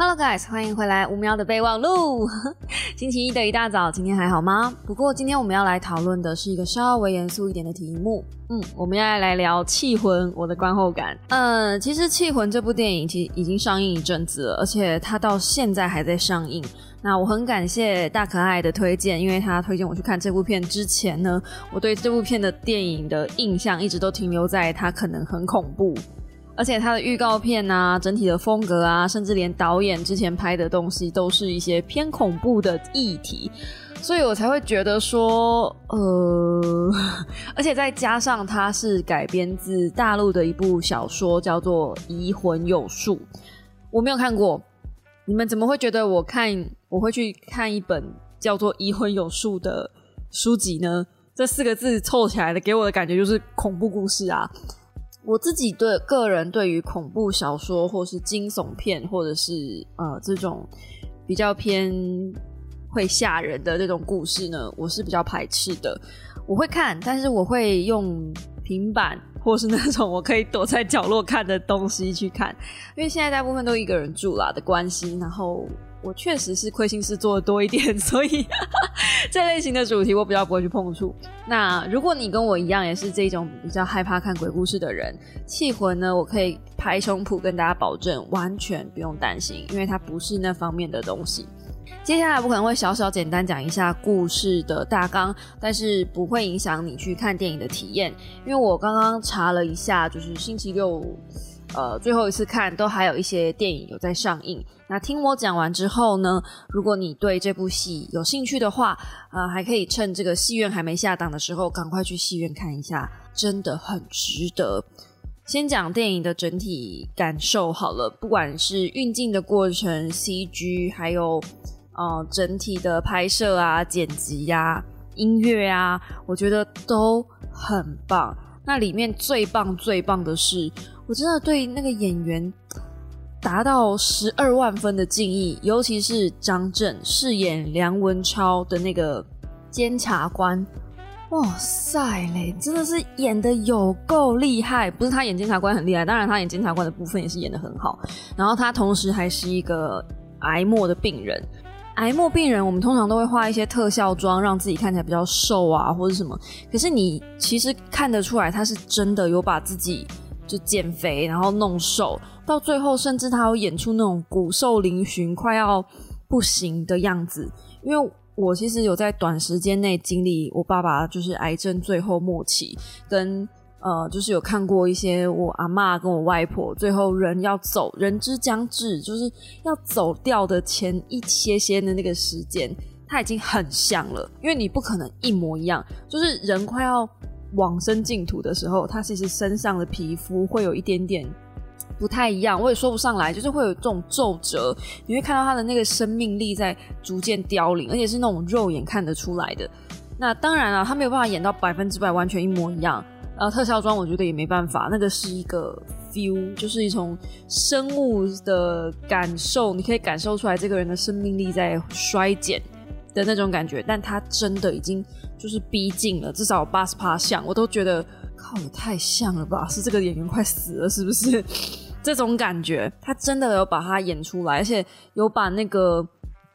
，Hello guys，欢迎回来乌喵的备忘录。星期一的一大早，今天还好吗？不过今天我们要来讨论的是一个稍微严肃一点的题目。嗯，我们要来聊《气魂》，我的观后感。嗯，其实《气魂》这部电影其实已经上映一阵子了，而且它到现在还在上映。那我很感谢大可爱的推荐，因为他推荐我去看这部片之前呢，我对这部片的电影的印象一直都停留在它可能很恐怖，而且它的预告片啊、整体的风格啊，甚至连导演之前拍的东西都是一些偏恐怖的议题，所以我才会觉得说，呃，而且再加上它是改编自大陆的一部小说，叫做《移魂有术》，我没有看过。你们怎么会觉得我看我会去看一本叫做《移魂有术》的书籍呢？这四个字凑起来的，给我的感觉就是恐怖故事啊！我自己对个人对于恐怖小说，或是惊悚片，或者是呃这种比较偏会吓人的这种故事呢，我是比较排斥的。我会看，但是我会用平板。或是那种我可以躲在角落看的东西去看，因为现在大部分都一个人住啦的关系，然后我确实是亏心事做的多一点，所以这类型的主题我比较不会去碰触。那如果你跟我一样也是这种比较害怕看鬼故事的人，气魂呢，我可以拍胸脯跟大家保证，完全不用担心，因为它不是那方面的东西。接下来我可能会小小简单讲一下故事的大纲，但是不会影响你去看电影的体验。因为我刚刚查了一下，就是星期六，呃，最后一次看都还有一些电影有在上映。那听我讲完之后呢，如果你对这部戏有兴趣的话，呃，还可以趁这个戏院还没下档的时候，赶快去戏院看一下，真的很值得。先讲电影的整体感受好了，不管是运镜的过程、CG，还有。呃，整体的拍摄啊、剪辑呀、音乐啊，我觉得都很棒。那里面最棒、最棒的是，我真的对那个演员达到十二万分的敬意，尤其是张震饰演梁文超的那个监察官，哇塞嘞，真的是演的有够厉害！不是他演监察官很厉害，当然他演监察官的部分也是演的很好。然后他同时还是一个癌末的病人。癌末病人，我们通常都会画一些特效妆，让自己看起来比较瘦啊，或者什么。可是你其实看得出来，他是真的有把自己就减肥，然后弄瘦，到最后甚至他有演出那种骨瘦嶙峋、快要不行的样子。因为我其实有在短时间内经历我爸爸就是癌症最后末期跟。呃，就是有看过一些我阿妈跟我外婆最后人要走，人之将至，就是要走掉的前一些些的那个时间，他已经很像了。因为你不可能一模一样，就是人快要往生净土的时候，他其实身上的皮肤会有一点点不太一样，我也说不上来，就是会有这种皱褶，你会看到他的那个生命力在逐渐凋零，而且是那种肉眼看得出来的。那当然了，他没有办法演到百分之百完全一模一样。呃，特效妆我觉得也没办法，那个是一个 feel，就是一种生物的感受，你可以感受出来这个人的生命力在衰减的那种感觉，但他真的已经就是逼近了，至少八十趴像，我都觉得靠，也太像了吧？是这个演员快死了是不是？这种感觉，他真的有把他演出来，而且有把那个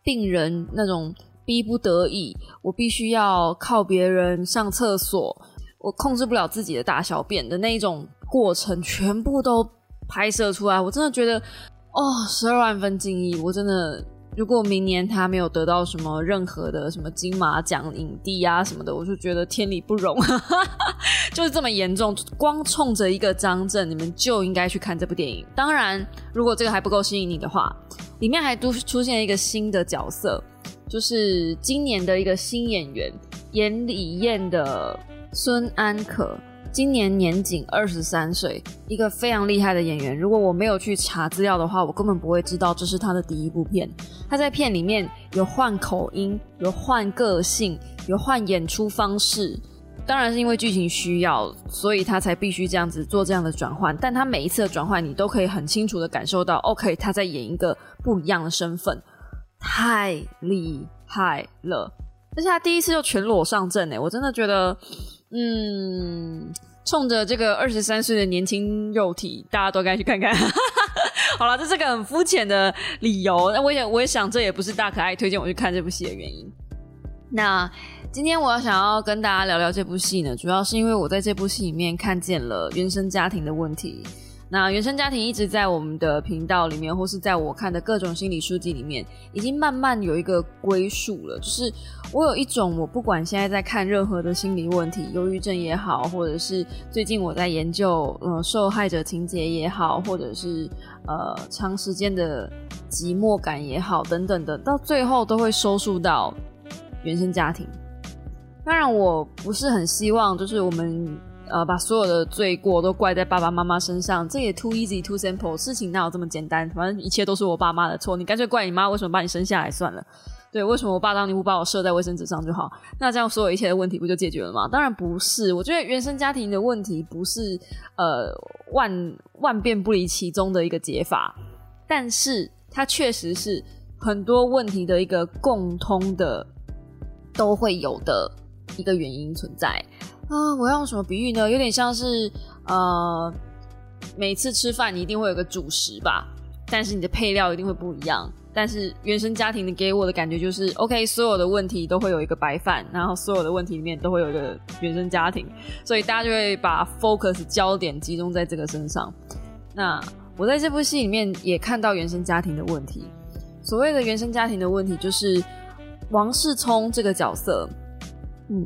病人那种逼不得已，我必须要靠别人上厕所。我控制不了自己的大小便的那一种过程，全部都拍摄出来。我真的觉得，哦，十二万分敬意。我真的，如果明年他没有得到什么任何的什么金马奖影帝啊什么的，我就觉得天理不容，就是这么严重。光冲着一个张震，你们就应该去看这部电影。当然，如果这个还不够吸引你的话，里面还都出现一个新的角色，就是今年的一个新演员，演李艳的。孙安可今年年仅二十三岁，一个非常厉害的演员。如果我没有去查资料的话，我根本不会知道这是他的第一部片。他在片里面有换口音，有换个性，有换演出方式。当然是因为剧情需要，所以他才必须这样子做这样的转换。但他每一次的转换，你都可以很清楚的感受到，OK，他在演一个不一样的身份，太厉害了。而且他第一次就全裸上阵，哎，我真的觉得。嗯，冲着这个二十三岁的年轻肉体，大家都该去看看。好了，这是个很肤浅的理由。那我也我也想，这也不是大可爱推荐我去看这部戏的原因。那今天我要想要跟大家聊聊这部戏呢，主要是因为我在这部戏里面看见了原生家庭的问题。那原生家庭一直在我们的频道里面，或是在我看的各种心理书籍里面，已经慢慢有一个归属了。就是我有一种，我不管现在在看任何的心理问题，忧郁症也好，或者是最近我在研究呃受害者情节也好，或者是呃长时间的寂寞感也好等等的，到最后都会收束到原生家庭。当然，我不是很希望，就是我们。呃，把所有的罪过都怪在爸爸妈妈身上，这也 too easy too simple。事情哪有这么简单？反正一切都是我爸妈的错，你干脆怪你妈为什么把你生下来算了。对，为什么我爸当年不把我射在卫生纸上就好？那这样所有一切的问题不就解决了吗？当然不是。我觉得原生家庭的问题不是呃万万变不离其宗的一个解法，但是它确实是很多问题的一个共通的都会有的一个原因存在。啊，我要用什么比喻呢？有点像是，呃，每次吃饭你一定会有个主食吧，但是你的配料一定会不一样。但是原生家庭的给我的感觉就是，OK，所有的问题都会有一个白饭，然后所有的问题里面都会有一个原生家庭，所以大家就会把 focus 焦点集中在这个身上。那我在这部戏里面也看到原生家庭的问题。所谓的原生家庭的问题，就是王世聪这个角色，嗯。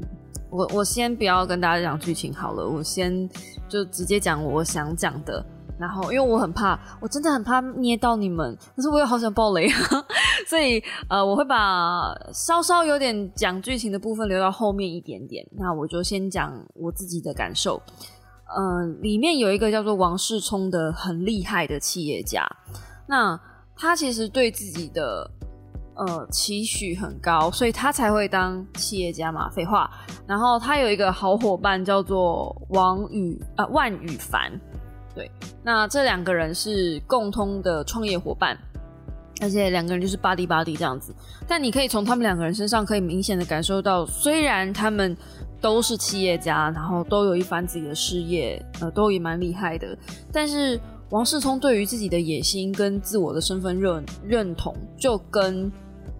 我我先不要跟大家讲剧情好了，我先就直接讲我想讲的。然后，因为我很怕，我真的很怕捏到你们，可是我又好想爆雷啊，所以呃，我会把稍稍有点讲剧情的部分留到后面一点点。那我就先讲我自己的感受。嗯，里面有一个叫做王世聪的很厉害的企业家，那他其实对自己的。呃，期许很高，所以他才会当企业家嘛。废话，然后他有一个好伙伴叫做王宇啊万宇凡，对，那这两个人是共通的创业伙伴，而且两个人就是巴蒂巴蒂这样子。但你可以从他们两个人身上可以明显的感受到，虽然他们都是企业家，然后都有一番自己的事业，呃，都也蛮厉害的，但是王世聪对于自己的野心跟自我的身份认认同，就跟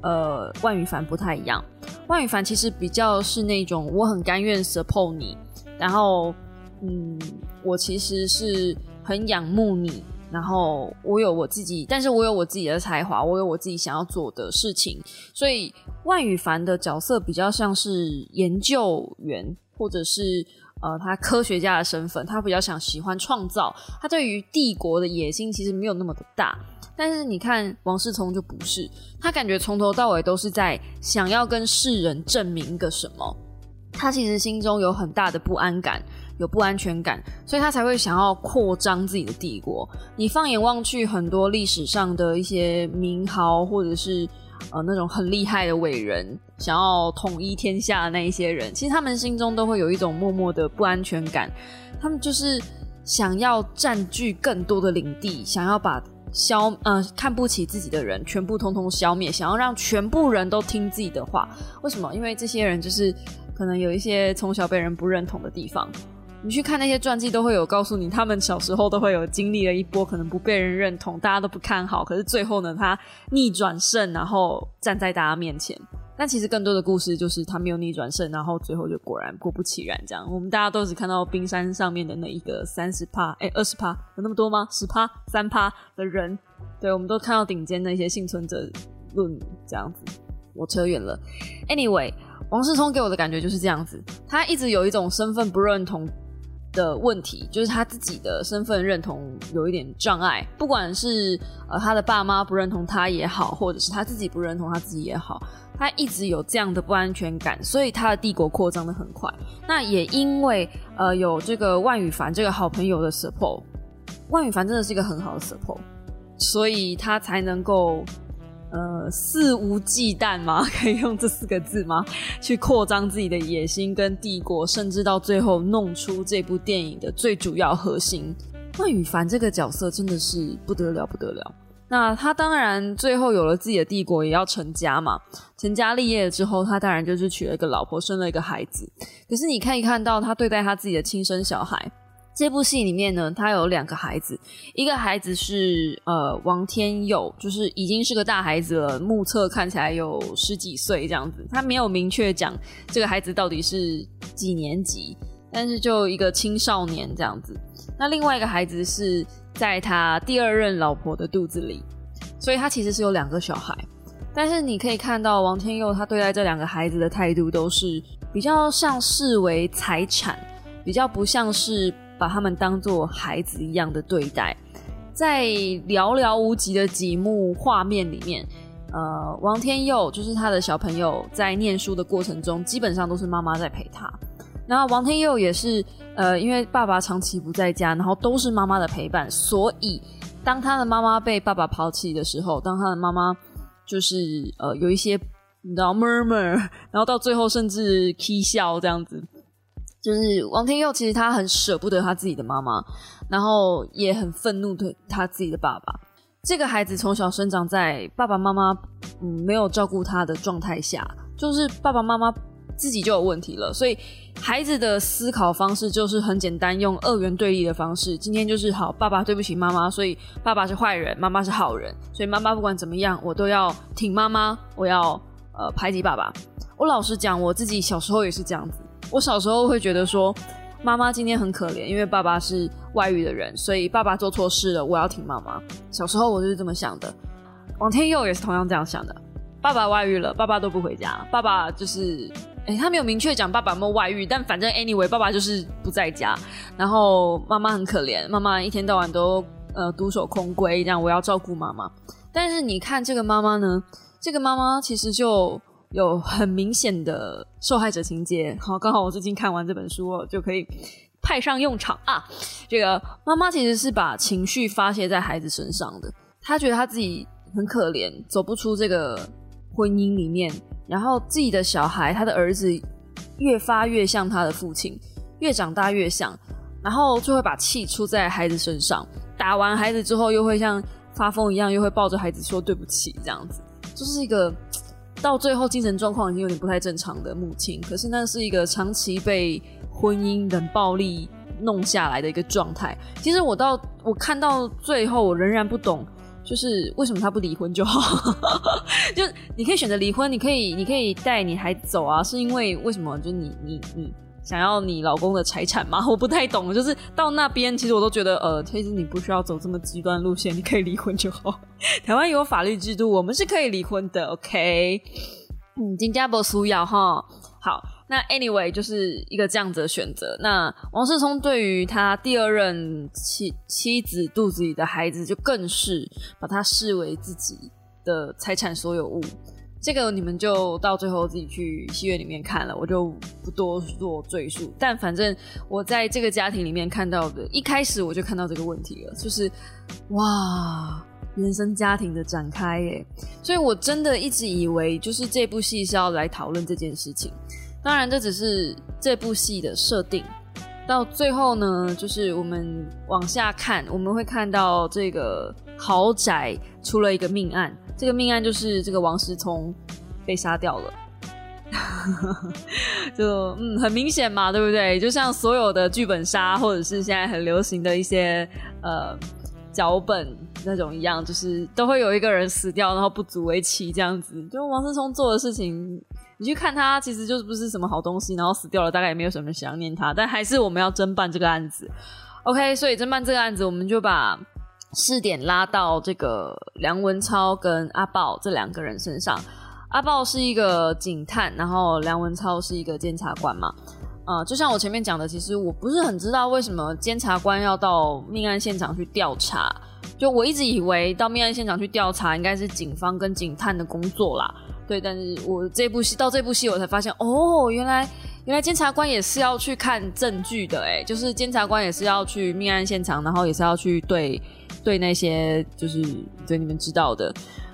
呃，万羽凡不太一样。万羽凡其实比较是那种我很甘愿 support 你，然后嗯，我其实是很仰慕你，然后我有我自己，但是我有我自己的才华，我有我自己想要做的事情。所以万羽凡的角色比较像是研究员，或者是呃，他科学家的身份，他比较想喜欢创造，他对于帝国的野心其实没有那么的大。但是你看王世聪就不是，他感觉从头到尾都是在想要跟世人证明个什么，他其实心中有很大的不安感，有不安全感，所以他才会想要扩张自己的帝国。你放眼望去，很多历史上的一些名豪，或者是呃那种很厉害的伟人，想要统一天下的那一些人，其实他们心中都会有一种默默的不安全感，他们就是想要占据更多的领地，想要把。消呃看不起自己的人，全部通通消灭，想要让全部人都听自己的话。为什么？因为这些人就是可能有一些从小被人不认同的地方。你去看那些传记，都会有告诉你，他们小时候都会有经历了一波可能不被人认同，大家都不看好，可是最后呢，他逆转胜，然后站在大家面前。但其实更多的故事就是他没有逆转胜，然后最后就果然果不其然这样。我们大家都只看到冰山上面的那一个三十趴，哎，二十趴有那么多吗？十趴、三趴的人，对，我们都看到顶尖的一些幸存者论这样子。我扯远了。Anyway，王世聪给我的感觉就是这样子，他一直有一种身份不认同。的问题就是他自己的身份认同有一点障碍，不管是呃他的爸妈不认同他也好，或者是他自己不认同他自己也好，他一直有这样的不安全感，所以他的帝国扩张的很快。那也因为呃有这个万羽凡这个好朋友的 support，万羽凡真的是一个很好的 support，所以他才能够。呃，肆无忌惮吗？可以用这四个字吗？去扩张自己的野心跟帝国，甚至到最后弄出这部电影的最主要核心。万羽凡这个角色真的是不得了，不得了。那他当然最后有了自己的帝国，也要成家嘛。成家立业之后，他当然就是娶了一个老婆，生了一个孩子。可是你可以看到他对待他自己的亲生小孩。这部戏里面呢，他有两个孩子，一个孩子是呃王天佑，就是已经是个大孩子了，目测看起来有十几岁这样子。他没有明确讲这个孩子到底是几年级，但是就一个青少年这样子。那另外一个孩子是在他第二任老婆的肚子里，所以他其实是有两个小孩。但是你可以看到王天佑他对待这两个孩子的态度都是比较像视为财产，比较不像是。把他们当做孩子一样的对待，在寥寥无几的几幕画面里面，呃，王天佑就是他的小朋友，在念书的过程中，基本上都是妈妈在陪他。然后王天佑也是，呃，因为爸爸长期不在家，然后都是妈妈的陪伴，所以当他的妈妈被爸爸抛弃的时候，当他的妈妈就是呃有一些你知道 murmur，然后到最后甚至 k 笑这样子。就是王天佑，其实他很舍不得他自己的妈妈，然后也很愤怒对他自己的爸爸。这个孩子从小生长在爸爸妈妈嗯没有照顾他的状态下，就是爸爸妈妈自己就有问题了，所以孩子的思考方式就是很简单，用二元对立的方式。今天就是好，爸爸对不起妈妈，所以爸爸是坏人，妈妈是好人，所以妈妈不管怎么样，我都要挺妈妈，我要呃排挤爸爸。我老实讲，我自己小时候也是这样子。我小时候会觉得说，妈妈今天很可怜，因为爸爸是外遇的人，所以爸爸做错事了，我要挺妈妈。小时候我就是这么想的。王天佑也是同样这样想的，爸爸外遇了，爸爸都不回家，爸爸就是，哎，他没有明确讲爸爸没有外遇，但反正 anyway，爸爸就是不在家，然后妈妈很可怜，妈妈一天到晚都呃独守空闺，这样我要照顾妈妈。但是你看这个妈妈呢，这个妈妈其实就。有很明显的受害者情节，好，刚好我最近看完这本书，就可以派上用场啊。这个妈妈其实是把情绪发泄在孩子身上的，她觉得她自己很可怜，走不出这个婚姻里面，然后自己的小孩，他的儿子越发越像他的父亲，越长大越像，然后就会把气出在孩子身上，打完孩子之后，又会像发疯一样，又会抱着孩子说对不起，这样子，就是一个。到最后，精神状况已经有点不太正常的母亲，可是那是一个长期被婚姻冷暴力弄下来的一个状态。其实我到我看到最后，我仍然不懂，就是为什么他不离婚就好？就你可以选择离婚，你可以你可以带你孩走啊，是因为为什么？就你你你。想要你老公的财产吗？我不太懂，就是到那边，其实我都觉得，呃，其实你不需要走这么极端路线，你可以离婚就好。台湾有法律制度，我们是可以离婚的，OK？嗯，金加坡苏要哈。好，那 anyway 就是一个这样子的选择。那王世聪对于他第二任妻妻子肚子里的孩子，就更是把他视为自己的财产所有物。这个你们就到最后自己去戏院里面看了，我就不多做赘述。但反正我在这个家庭里面看到的，一开始我就看到这个问题了，就是哇，原生家庭的展开耶。所以我真的一直以为，就是这部戏是要来讨论这件事情。当然，这只是这部戏的设定。到最后呢，就是我们往下看，我们会看到这个豪宅出了一个命案。这个命案就是这个王思聪被杀掉了，就嗯很明显嘛，对不对？就像所有的剧本杀或者是现在很流行的一些呃脚本那种一样，就是都会有一个人死掉，然后不足为奇这样子。就王思聪做的事情，你去看他，其实就是不是什么好东西，然后死掉了，大概也没有什么想念他，但还是我们要侦办这个案子。OK，所以侦办这个案子，我们就把。试点拉到这个梁文超跟阿豹这两个人身上，阿豹是一个警探，然后梁文超是一个监察官嘛。呃，就像我前面讲的，其实我不是很知道为什么监察官要到命案现场去调查。就我一直以为到命案现场去调查应该是警方跟警探的工作啦。对，但是我这部戏到这部戏我才发现，哦，原来原来监察官也是要去看证据的，哎，就是监察官也是要去命案现场，然后也是要去对。对那些就是对你们知道的，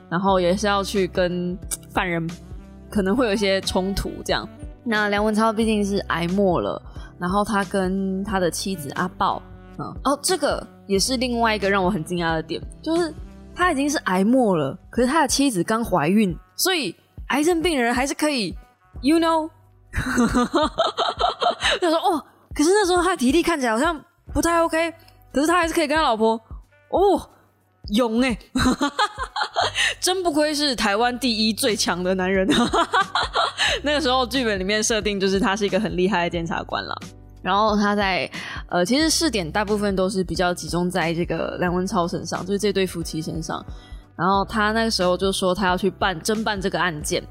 然后也是要去跟犯人可能会有一些冲突这样。那梁文超毕竟是挨末了，然后他跟他的妻子阿豹，嗯，哦，这个也是另外一个让我很惊讶的点，就是他已经是癌末了，可是他的妻子刚怀孕，所以癌症病人还是可以，you know。他说哦，可是那时候他的体力看起来好像不太 OK，可是他还是可以跟他老婆哦，勇哎，真不愧是台湾第一最强的男人。那个时候剧本里面设定就是他是一个很厉害的检察官了。然后他在呃，其实试点大部分都是比较集中在这个梁文超身上，就是这对夫妻身上。然后他那个时候就说他要去办侦办这个案件，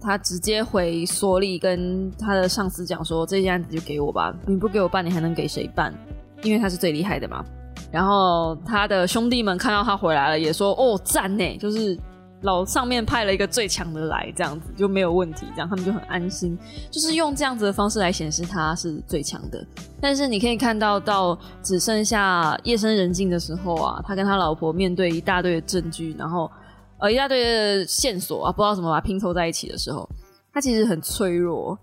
他直接回所里跟他的上司讲说：“这件案子就给我吧，你不给我办，你还能给谁办？因为他是最厉害的嘛。”然后他的兄弟们看到他回来了，也说：“哦，赞呢，就是。”老上面派了一个最强的来，这样子就没有问题，这样他们就很安心，就是用这样子的方式来显示他是最强的。但是你可以看到，到只剩下夜深人静的时候啊，他跟他老婆面对一大堆的证据，然后呃一大堆的线索啊，不知道怎么把它拼凑在一起的时候，他其实很脆弱。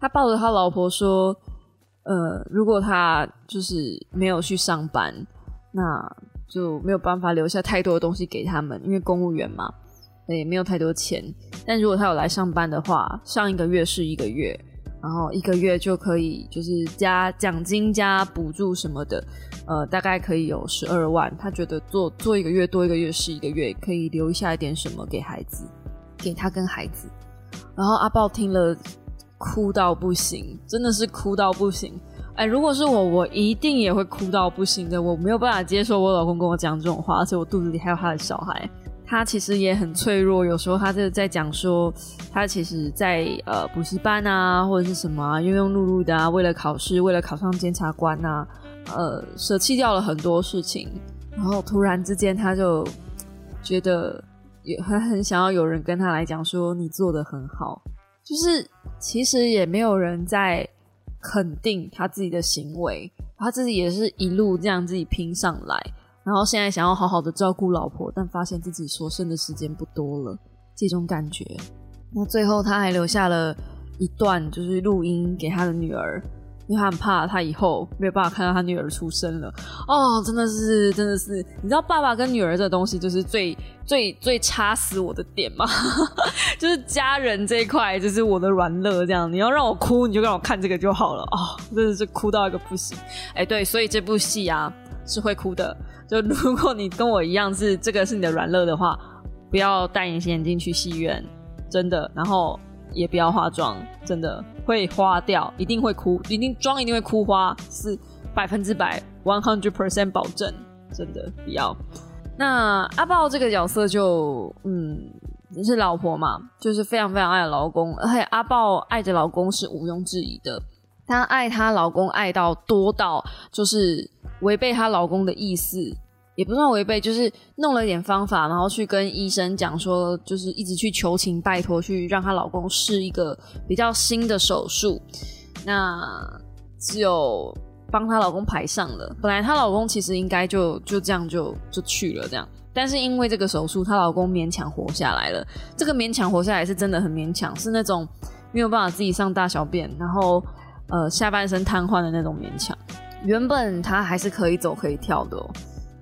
他抱着他老婆说：“呃，如果他就是没有去上班，那就没有办法留下太多的东西给他们，因为公务员嘛。”也没有太多钱，但如果他有来上班的话，上一个月是一个月，然后一个月就可以就是加奖金加补助什么的，呃，大概可以有十二万。他觉得做做一个月多一个月是一个月，可以留下一点什么给孩子，给他跟孩子。然后阿豹听了哭到不行，真的是哭到不行。哎，如果是我，我一定也会哭到不行的。我没有办法接受我老公跟我讲这种话，而且我肚子里还有他的小孩。他其实也很脆弱，有时候他就在讲说，他其实，在呃补习班啊，或者是什么啊，庸庸碌碌的啊，为了考试，为了考上检察官啊，呃，舍弃掉了很多事情，然后突然之间他就觉得也很很想要有人跟他来讲说，你做的很好，就是其实也没有人在肯定他自己的行为，他自己也是一路这样自己拼上来。然后现在想要好好的照顾老婆，但发现自己所剩的时间不多了，这种感觉。那最后他还留下了一段就是录音给他的女儿，因为他很怕他以后没有办法看到他女儿出生了。哦，真的是，真的是，你知道爸爸跟女儿这东西就是最最最掐死我的点吗？就是家人这一块就是我的软肋，这样你要让我哭，你就让我看这个就好了哦！真的是哭到一个不行。哎，对，所以这部戏啊是会哭的。就 如果你跟我一样是这个是你的软肋的话，不要戴隐形眼镜去戏院，真的。然后也不要化妆，真的会花掉，一定会哭，一定妆一定会哭花，是百分之百 one hundred percent 保证，真的不要。那阿豹这个角色就嗯，是老婆嘛，就是非常非常爱老公，而且阿豹爱着老公是毋庸置疑的，她爱她老公爱到多到就是。违背她老公的意思，也不算违背，就是弄了一点方法，然后去跟医生讲说，就是一直去求情拜托，去让她老公试一个比较新的手术。那只有帮她老公排上了。本来她老公其实应该就就这样就就去了这样，但是因为这个手术，她老公勉强活下来了。这个勉强活下来是真的很勉强，是那种没有办法自己上大小便，然后呃下半身瘫痪的那种勉强。原本他还是可以走可以跳的，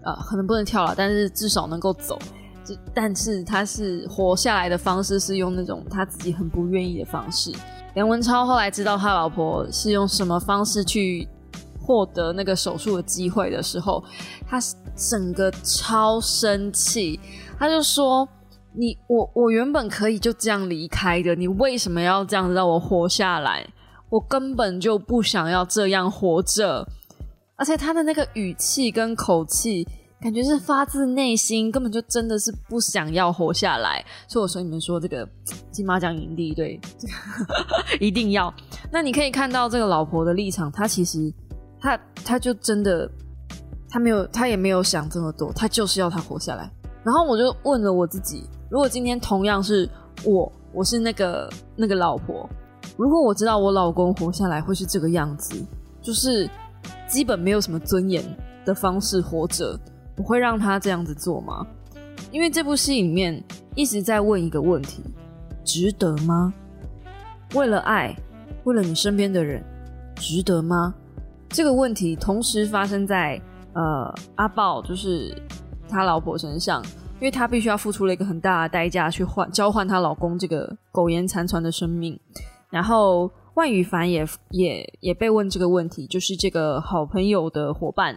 呃，可能不能跳了，但是至少能够走。这但是他是活下来的方式是用那种他自己很不愿意的方式。梁文超后来知道他老婆是用什么方式去获得那个手术的机会的时候，他整个超生气，他就说：“你我我原本可以就这样离开的，你为什么要这样让我活下来？我根本就不想要这样活着。”而且他的那个语气跟口气，感觉是发自内心，根本就真的是不想要活下来。所以我说你们说这个金马奖影帝，对，一定要。那你可以看到这个老婆的立场，她其实她她就真的，她没有，她也没有想这么多，她就是要他活下来。然后我就问了我自己，如果今天同样是我，我是那个那个老婆，如果我知道我老公活下来会是这个样子，就是。基本没有什么尊严的方式活着，我会让他这样子做吗？因为这部戏里面一直在问一个问题：值得吗？为了爱，为了你身边的人，值得吗？这个问题同时发生在呃阿豹，就是他老婆身上，因为她必须要付出了一个很大的代价去换交换她老公这个苟延残喘的生命。然后万羽凡也也也被问这个问题，就是这个好朋友的伙伴，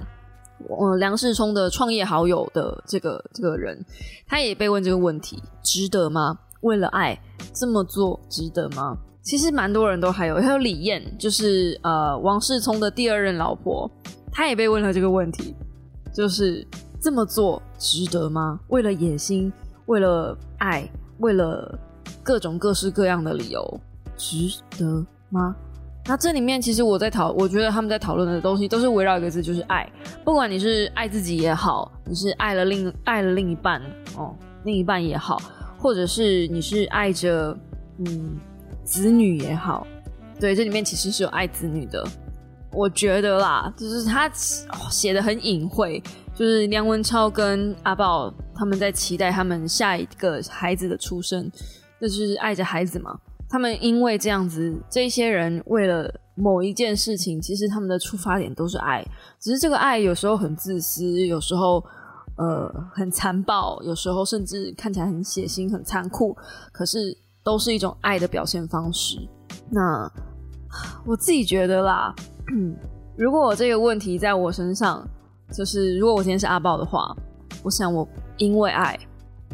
呃，梁世聪的创业好友的这个这个人，他也被问这个问题：值得吗？为了爱这么做值得吗？其实蛮多人都还有，还有李艳，就是呃王世聪的第二任老婆，她也被问了这个问题，就是这么做值得吗？为了野心，为了爱，为了各种各式各样的理由，值得吗？那这里面其实我在讨，我觉得他们在讨论的东西都是围绕一个字，就是爱。不管你是爱自己也好，你是爱了另爱了另一半哦，另一半也好，或者是你是爱着嗯。子女也好，对，这里面其实是有爱子女的。我觉得啦，就是他写的很隐晦，就是梁文超跟阿宝他们在期待他们下一个孩子的出生，这就是爱着孩子嘛。他们因为这样子，这些人为了某一件事情，其实他们的出发点都是爱，只是这个爱有时候很自私，有时候呃很残暴，有时候甚至看起来很血腥、很残酷，可是。都是一种爱的表现方式。那我自己觉得啦，如果我这个问题在我身上，就是如果我今天是阿豹的话，我想我因为爱，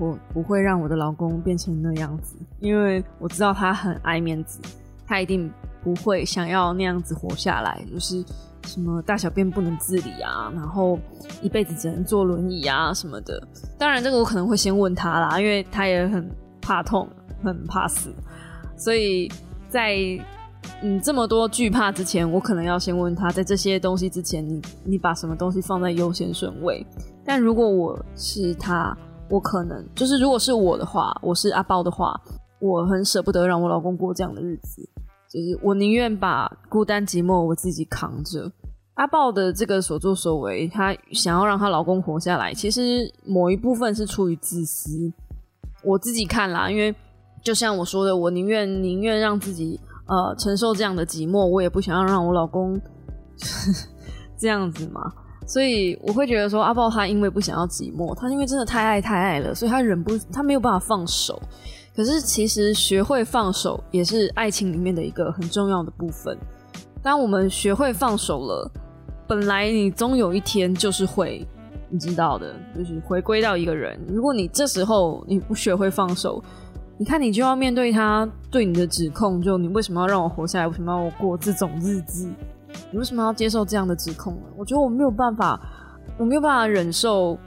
我不会让我的老公变成那样子，因为我知道他很爱面子，他一定不会想要那样子活下来，就是什么大小便不能自理啊，然后一辈子只能坐轮椅啊什么的。当然，这个我可能会先问他啦，因为他也很怕痛。很怕死，所以在嗯这么多惧怕之前，我可能要先问他，在这些东西之前，你你把什么东西放在优先顺位？但如果我是他，我可能就是如果是我的话，我是阿豹的话，我很舍不得让我老公过这样的日子，就是我宁愿把孤单寂寞我自己扛着。阿豹的这个所作所为，她想要让她老公活下来，其实某一部分是出于自私。我自己看啦，因为。就像我说的，我宁愿宁愿让自己呃承受这样的寂寞，我也不想要让我老公这样子嘛。所以我会觉得说，阿豹他因为不想要寂寞，他因为真的太爱太爱了，所以他忍不他没有办法放手。可是其实学会放手也是爱情里面的一个很重要的部分。当我们学会放手了，本来你终有一天就是会你知道的，就是回归到一个人。如果你这时候你不学会放手，你看，你就要面对他对你的指控，就你为什么要让我活下来？为什么要我过这种日子？你为什么要接受这样的指控呢？我觉得我没有办法，我没有办法忍受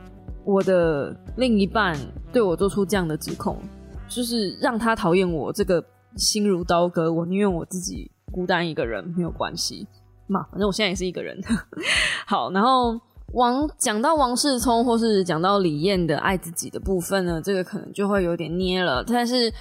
我的另一半对我做出这样的指控，就是让他讨厌我，这个心如刀割。我宁愿我自己孤单一个人，没有关系嘛，反正我现在也是一个人。好，然后。王讲到王世聪，或是讲到李艳的爱自己的部分呢，这个可能就会有点捏了，但是。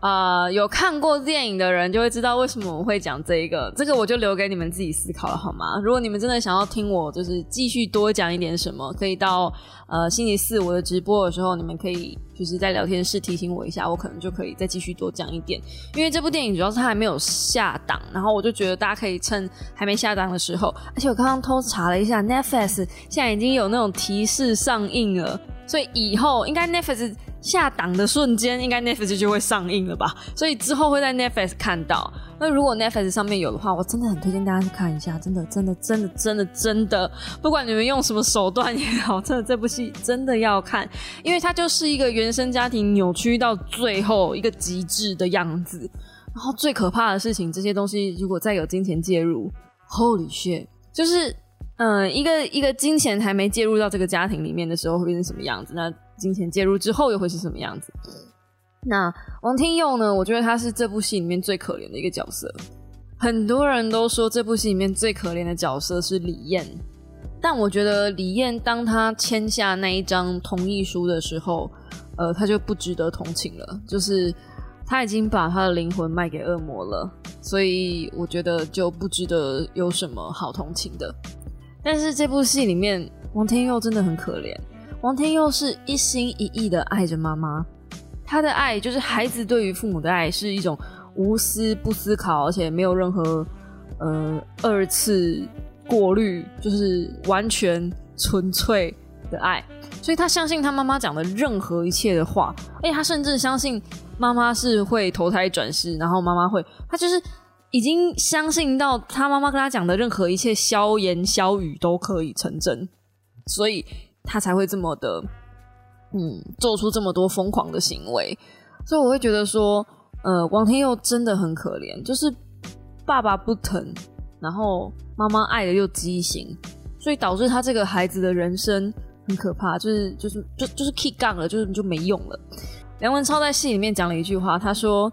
啊，有看过电影的人就会知道为什么我会讲这一个，这个我就留给你们自己思考了，好吗？如果你们真的想要听我就是继续多讲一点什么，可以到呃星期四我的直播的时候，你们可以就是在聊天室提醒我一下，我可能就可以再继续多讲一点。因为这部电影主要是它还没有下档，然后我就觉得大家可以趁还没下档的时候，而且我刚刚偷查了一下，Netflix 现在已经有那种提示上映了，所以以后应该 Netflix。下档的瞬间，应该 Netflix 就会上映了吧？所以之后会在 Netflix 看到。那如果 Netflix 上面有的话，我真的很推荐大家去看一下，真的，真的，真的，真的，真的，不管你们用什么手段也好，真的这部戏真的要看，因为它就是一个原生家庭扭曲到最后一个极致的样子。然后最可怕的事情，这些东西如果再有金钱介入，Holy shit！就是，嗯，一个一个金钱还没介入到这个家庭里面的时候，会变成什么样子？那金钱介入之后又会是什么样子？那王天佑呢？我觉得他是这部戏里面最可怜的一个角色。很多人都说这部戏里面最可怜的角色是李艳，但我觉得李艳当他签下那一张同意书的时候，呃，他就不值得同情了。就是他已经把他的灵魂卖给恶魔了，所以我觉得就不值得有什么好同情的。但是这部戏里面，王天佑真的很可怜。王天佑是一心一意的爱着妈妈，他的爱就是孩子对于父母的爱，是一种无私不思考，而且没有任何呃二次过滤，就是完全纯粹的爱。所以他相信他妈妈讲的任何一切的话，而且他甚至相信妈妈是会投胎转世，然后妈妈会，他就是已经相信到他妈妈跟他讲的任何一切消言消语都可以成真，所以他才会这么的，嗯，做出这么多疯狂的行为。所以我会觉得说，呃，王天佑真的很可怜，就是爸爸不疼，然后妈妈爱的又畸形，所以导致他这个孩子的人生。很可怕，就是就是就就是 kick 杠了，就是就没用了。梁文超在戏里面讲了一句话，他说：“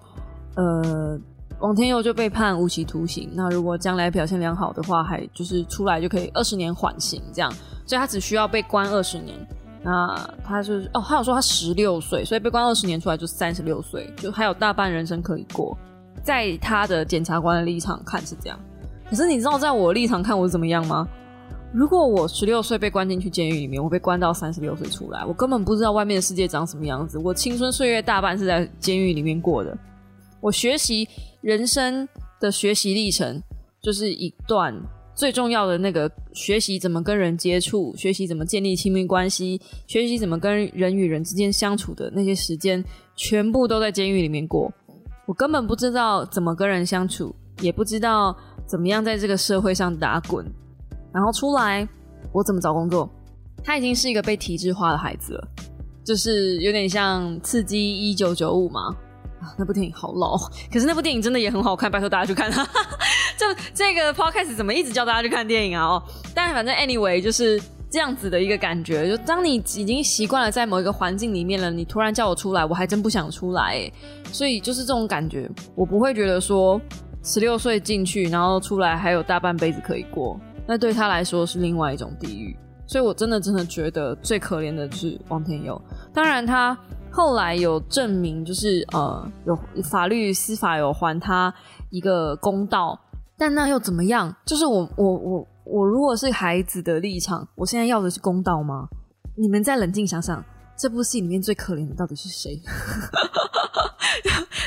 呃，王天佑就被判无期徒刑，那如果将来表现良好的话，还就是出来就可以二十年缓刑这样，所以他只需要被关二十年。那他就是哦，他有说他十六岁，所以被关二十年出来就三十六岁，就还有大半人生可以过。在他的检察官的立场看是这样，可是你知道在我立场看我是怎么样吗？”如果我十六岁被关进去监狱里面，我被关到三十六岁出来，我根本不知道外面的世界长什么样子。我青春岁月大半是在监狱里面过的，我学习人生的学习历程就是一段最重要的那个学习怎么跟人接触，学习怎么建立亲密关系，学习怎么跟人与人之间相处的那些时间，全部都在监狱里面过。我根本不知道怎么跟人相处，也不知道怎么样在这个社会上打滚。然后出来，我怎么找工作？他已经是一个被体制化的孩子了，就是有点像《刺激一九九五》嘛。啊，那部电影好老，可是那部电影真的也很好看，拜托大家去看。就这个 podcast 怎么一直叫大家去看电影啊？哦，但反正 anyway 就是这样子的一个感觉。就当你已经习惯了在某一个环境里面了，你突然叫我出来，我还真不想出来。所以就是这种感觉，我不会觉得说十六岁进去，然后出来还有大半辈子可以过。那对他来说是另外一种地狱，所以我真的真的觉得最可怜的是王天佑。当然，他后来有证明，就是呃，有法律司法有还他一个公道，但那又怎么样？就是我我我我如果是孩子的立场，我现在要的是公道吗？你们再冷静想想，这部戏里面最可怜的到底是谁？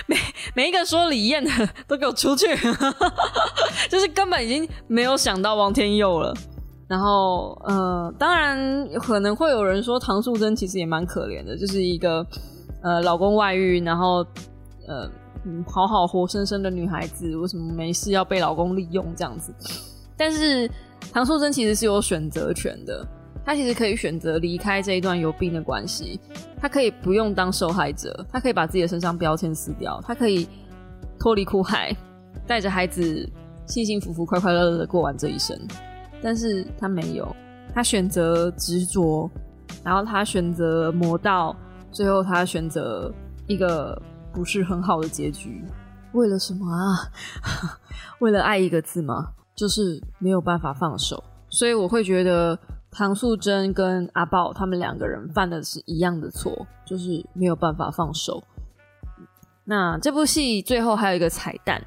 每每一个说李艳的都给我出去，就是根本已经没有想到王天佑了。然后呃，当然可能会有人说唐素贞其实也蛮可怜的，就是一个呃老公外遇，然后呃好好活生生的女孩子，为什么没事要被老公利用这样子？但是唐素贞其实是有选择权的。她其实可以选择离开这一段有病的关系，她可以不用当受害者，她可以把自己的身上标签撕掉，她可以脱离苦海，带着孩子幸幸福福、快快乐乐的过完这一生。但是他没有，他选择执着，然后他选择魔道，最后他选择一个不是很好的结局。为了什么啊？为了爱一个字吗？就是没有办法放手，所以我会觉得。唐素贞跟阿豹他们两个人犯的是一样的错，就是没有办法放手。那这部戏最后还有一个彩蛋，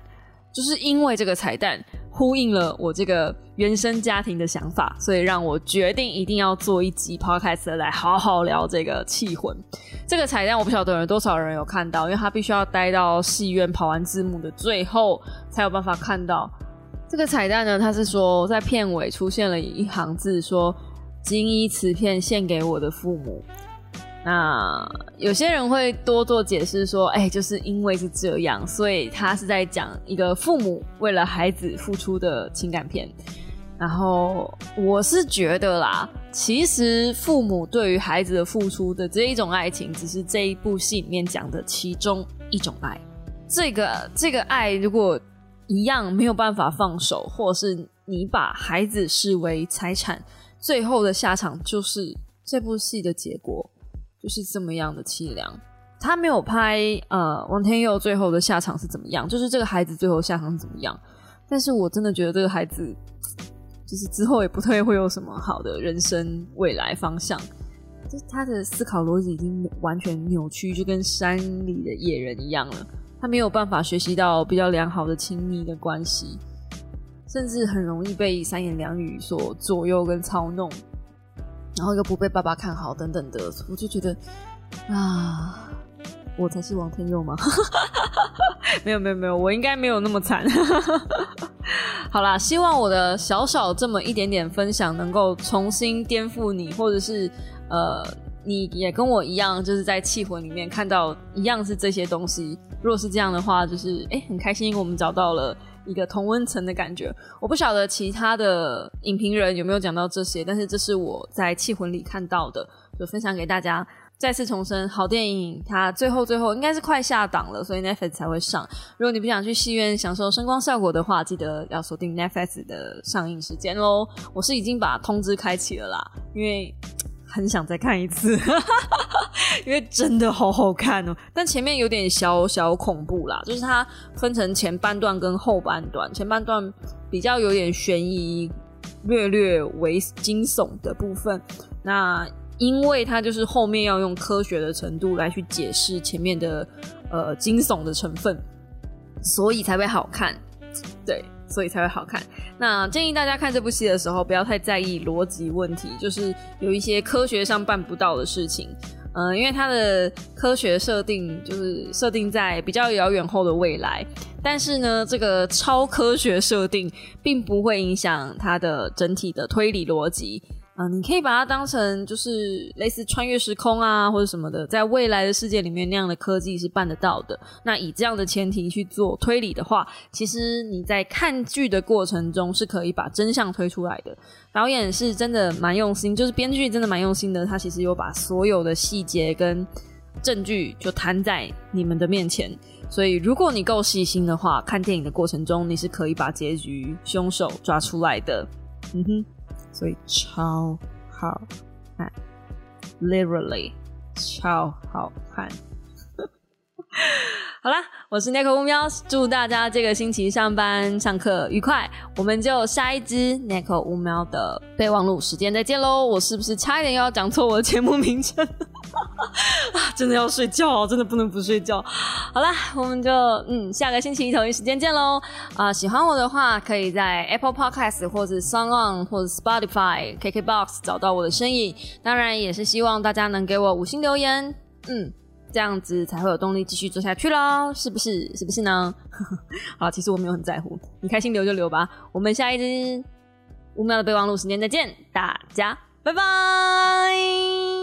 就是因为这个彩蛋呼应了我这个原生家庭的想法，所以让我决定一定要做一集 podcast 来好好聊这个气魂。这个彩蛋我不晓得有多少人有看到，因为他必须要待到戏院跑完字幕的最后才有办法看到这个彩蛋呢。他是说在片尾出现了一行字说。仅以此片献给我的父母。那有些人会多做解释说，哎，就是因为是这样，所以他是在讲一个父母为了孩子付出的情感片。然后我是觉得啦，其实父母对于孩子的付出的这一种爱情，只是这一部戏里面讲的其中一种爱。这个这个爱如果一样没有办法放手，或是你把孩子视为财产。最后的下场就是这部戏的结果，就是这么样的凄凉。他没有拍呃王天佑最后的下场是怎么样，就是这个孩子最后下场是怎么样。但是我真的觉得这个孩子，就是之后也不会会有什么好的人生未来方向。就是他的思考逻辑已经完全扭曲，就跟山里的野人一样了。他没有办法学习到比较良好的亲密的关系。甚至很容易被三言两语所左右跟操弄，然后又不被爸爸看好等等的，我就觉得啊，我才是王天佑吗？没有没有没有，我应该没有那么惨。好啦，希望我的小小这么一点点分享，能够重新颠覆你，或者是呃你也跟我一样，就是在气魂里面看到一样是这些东西。如果是这样的话，就是哎，很开心，我们找到了一个同温层的感觉。我不晓得其他的影评人有没有讲到这些，但是这是我在气魂里看到的，就分享给大家。再次重申，好电影它最后最后应该是快下档了，所以 Netflix 才会上。如果你不想去戏院享受声光效果的话，记得要锁定 Netflix 的上映时间喽。我是已经把通知开启了啦，因为很想再看一次，因为真的好好看哦。但前面有点小小恐怖啦，就是它分成前半段跟后半段，前半段比较有点悬疑，略略为惊悚的部分，那。因为它就是后面要用科学的程度来去解释前面的呃惊悚的成分，所以才会好看。对，所以才会好看。那建议大家看这部戏的时候，不要太在意逻辑问题，就是有一些科学上办不到的事情。嗯，因为它的科学设定就是设定在比较遥远后的未来，但是呢，这个超科学设定并不会影响它的整体的推理逻辑。啊，你可以把它当成就是类似穿越时空啊，或者什么的，在未来的世界里面那样的科技是办得到的。那以这样的前提去做推理的话，其实你在看剧的过程中是可以把真相推出来的。导演是真的蛮用心，就是编剧真的蛮用心的，他其实有把所有的细节跟证据就摊在你们的面前。所以如果你够细心的话，看电影的过程中你是可以把结局、凶手抓出来的。嗯哼。所以超好看，literally 超好看。好啦，我是 Nico 乌喵，祝大家这个星期上班上课愉快。我们就下一支 Nico 乌喵的备忘录时间再见喽。我是不是差一点又要讲错我的节目名称？啊，真的要睡觉，真的不能不睡觉。好啦，我们就嗯，下个星期同一时间见喽。啊，喜欢我的话，可以在 Apple Podcast 或者 s o n g On 或者 Spotify、KKBox 找到我的身影。当然，也是希望大家能给我五星留言，嗯，这样子才会有动力继续做下去喽，是不是？是不是呢？好，其实我没有很在乎，你开心留就留吧。我们下一支五秒的备忘录时间再见，大家拜拜。